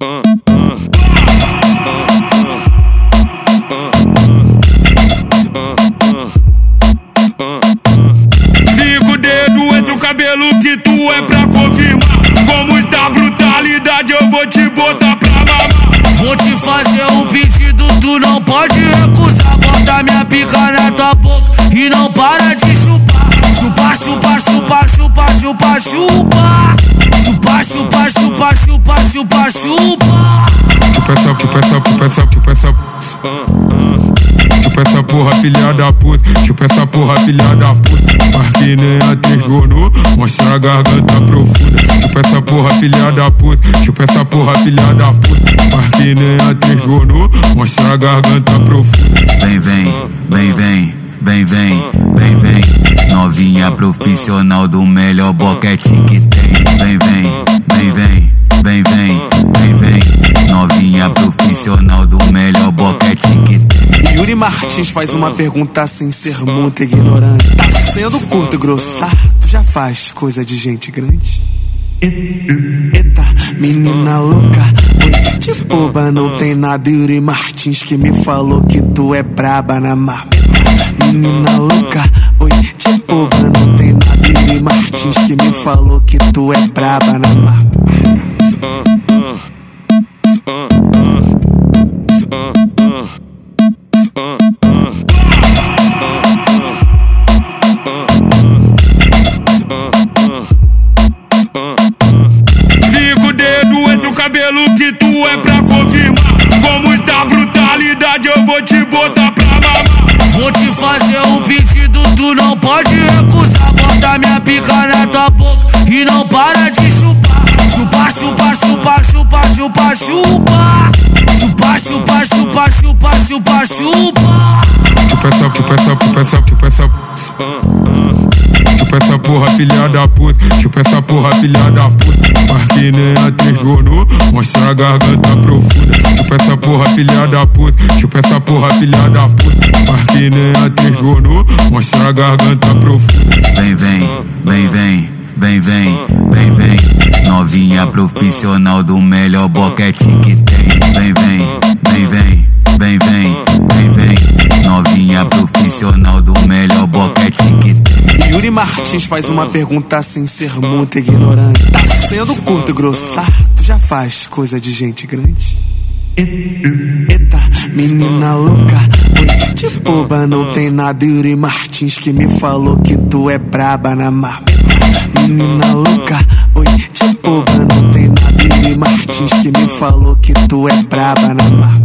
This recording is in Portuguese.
Cinco dedos entre o cabelo que tu é pra confirmar. Com muita brutalidade eu vou te botar pra mamar. Vou te fazer um pedido, tu não pode recusar. Bota minha pica na tua boca e não para de chupar. Chupa, chupa, chupa, chupa, chupa, chupa. Chupa, chupa, chupa, chupa, chupa, chupa. Chupa essa, chupa essa, chupa essa, chupa essa. Chupa essa porra, filha da puta. Chupa essa porra, filha da puta. Mas que nem a tesouro, mostra a garganta profunda. Chupa essa porra, filha da puta. Chupa essa porra, filha da puta. Mas que nem a tesouro, mostra a garganta profunda. Vem, vem, Profissional do melhor boquete que tem. Vem, vem, vem, vem, vem, vem, vem, vem. Novinha profissional do melhor boquete que tem. Yuri Martins faz uma pergunta sem ser muito ignorante. Tá sendo curto e grosso, tá? Tu já faz coisa de gente grande? Eita, menina louca, oi, de boba não tem nada. Yuri Martins que me falou que tu é braba na mapa. Menina louca, oi, de não tem nada. Yuri Martins que me falou que tu é braba na mapa. Fica o dedo entre o cabelo que tu é pra confirmar. Com muita brutalidade eu vou te botar pra mamar. Vou te fazer um pedido, pode recusar. Bota minha pica na tua boca e não para de chupar. Chupa, chupa, chupa, chupa, chupa, chupa. Chupa, chupa, chupa, chupa, chupa, chupa. Chupa essa, chupa essa, chupa essa, chupa essa. Chupa essa porra, filha da puta. Chupa essa porra, filha da puta. Mas que nem a tesouro, mostra a garganta profunda. Chupa essa porra, filha da puta. Chupa essa porra, filha da puta. Mas que nem a tesouro, mostra a garganta profunda. Vem, vem, vem, vem, vem, vem, vem, vem. Novinha profissional do melhor boquete que tem. Vem, vem, vem, vem, vem, vem, vem, vem. Novinha profissional do melhor boquete que tem. Yuri Martins faz uma pergunta sem ser muito ignorante. Sendo curto e grosso, tá? Tu já faz coisa de gente grande? Eita, menina louca, oi, de boba não tem nada. Yuri Martins que me falou que tu é braba na mapa. Menina louca, oi, de boba não tem nada. Yuri Martins que me falou que tu é braba na mapa.